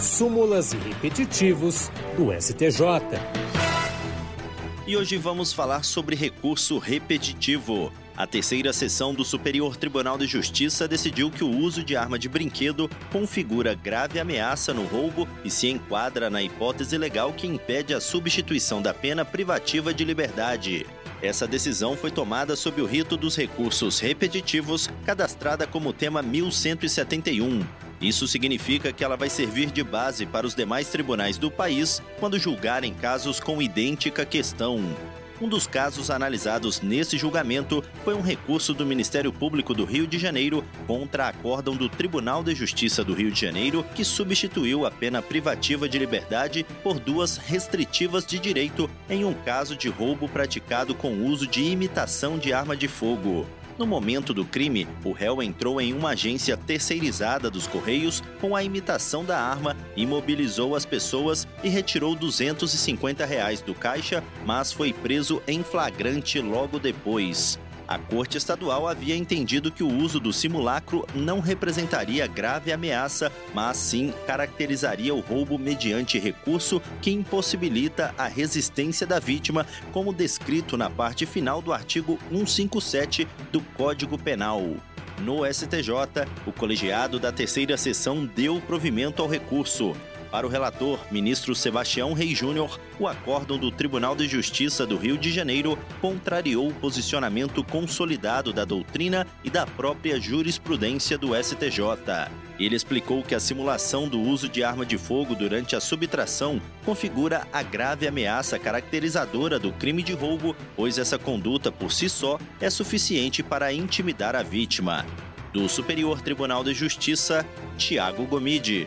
súmulas e repetitivos do STJ. E hoje vamos falar sobre recurso repetitivo. A terceira sessão do Superior Tribunal de Justiça decidiu que o uso de arma de brinquedo configura grave ameaça no roubo e se enquadra na hipótese legal que impede a substituição da pena privativa de liberdade. Essa decisão foi tomada sob o rito dos recursos repetitivos, cadastrada como tema 1171. Isso significa que ela vai servir de base para os demais tribunais do país quando julgarem casos com idêntica questão. Um dos casos analisados nesse julgamento foi um recurso do Ministério Público do Rio de Janeiro contra acórdão do Tribunal de Justiça do Rio de Janeiro, que substituiu a pena privativa de liberdade por duas restritivas de direito em um caso de roubo praticado com uso de imitação de arma de fogo. No momento do crime, o réu entrou em uma agência terceirizada dos Correios com a imitação da arma, imobilizou as pessoas e retirou 250 reais do caixa, mas foi preso em flagrante logo depois. A Corte Estadual havia entendido que o uso do simulacro não representaria grave ameaça, mas sim caracterizaria o roubo mediante recurso que impossibilita a resistência da vítima, como descrito na parte final do artigo 157 do Código Penal. No STJ, o colegiado da terceira sessão deu provimento ao recurso. Para o relator, ministro Sebastião Rei Júnior, o acórdão do Tribunal de Justiça do Rio de Janeiro contrariou o posicionamento consolidado da doutrina e da própria jurisprudência do STJ. Ele explicou que a simulação do uso de arma de fogo durante a subtração configura a grave ameaça caracterizadora do crime de roubo, pois essa conduta por si só é suficiente para intimidar a vítima. Do Superior Tribunal de Justiça, Tiago Gomide